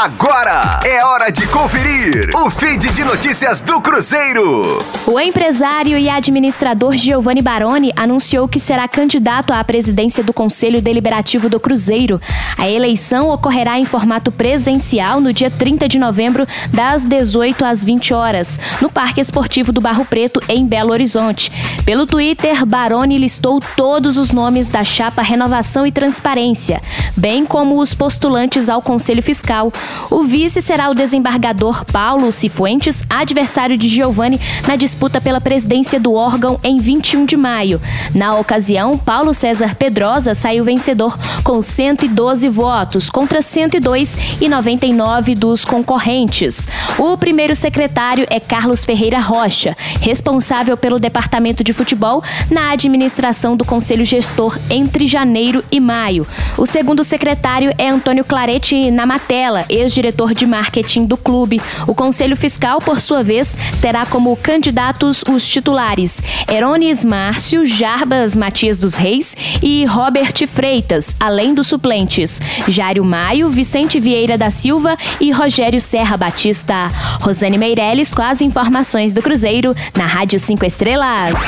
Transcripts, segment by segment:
Agora é hora de conferir o feed de notícias do Cruzeiro. O empresário e administrador Giovanni Baroni anunciou que será candidato à presidência do Conselho Deliberativo do Cruzeiro. A eleição ocorrerá em formato presencial no dia 30 de novembro, das 18 às 20 horas, no Parque Esportivo do Barro Preto, em Belo Horizonte. Pelo Twitter, Baroni listou todos os nomes da chapa Renovação e Transparência, bem como os postulantes ao Conselho Fiscal. O vice será o desembargador Paulo Cifuentes, adversário de Giovanni na disputa pela presidência do órgão em 21 de maio. Na ocasião, Paulo César Pedrosa saiu vencedor com 112 votos contra 102 e 99 dos concorrentes. O primeiro secretário é Carlos Ferreira Rocha, responsável pelo departamento de futebol na administração do Conselho Gestor entre janeiro e maio. O segundo secretário é Antônio Clarete Namatella, ex-diretor de marketing do clube. O Conselho Fiscal, por sua vez, terá como candidatos os titulares Herones Márcio, Jarbas Matias dos Reis e Robert Freitas, além dos suplentes Jário Maio, Vicente Vieira da Silva e Rogério Serra Batista. Rosane Meirelles com as informações do Cruzeiro na Rádio 5 Estrelas.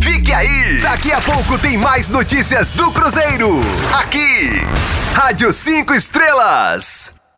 Fique aí! Daqui a pouco tem mais notícias do Cruzeiro. Aqui, Rádio 5 Estrelas.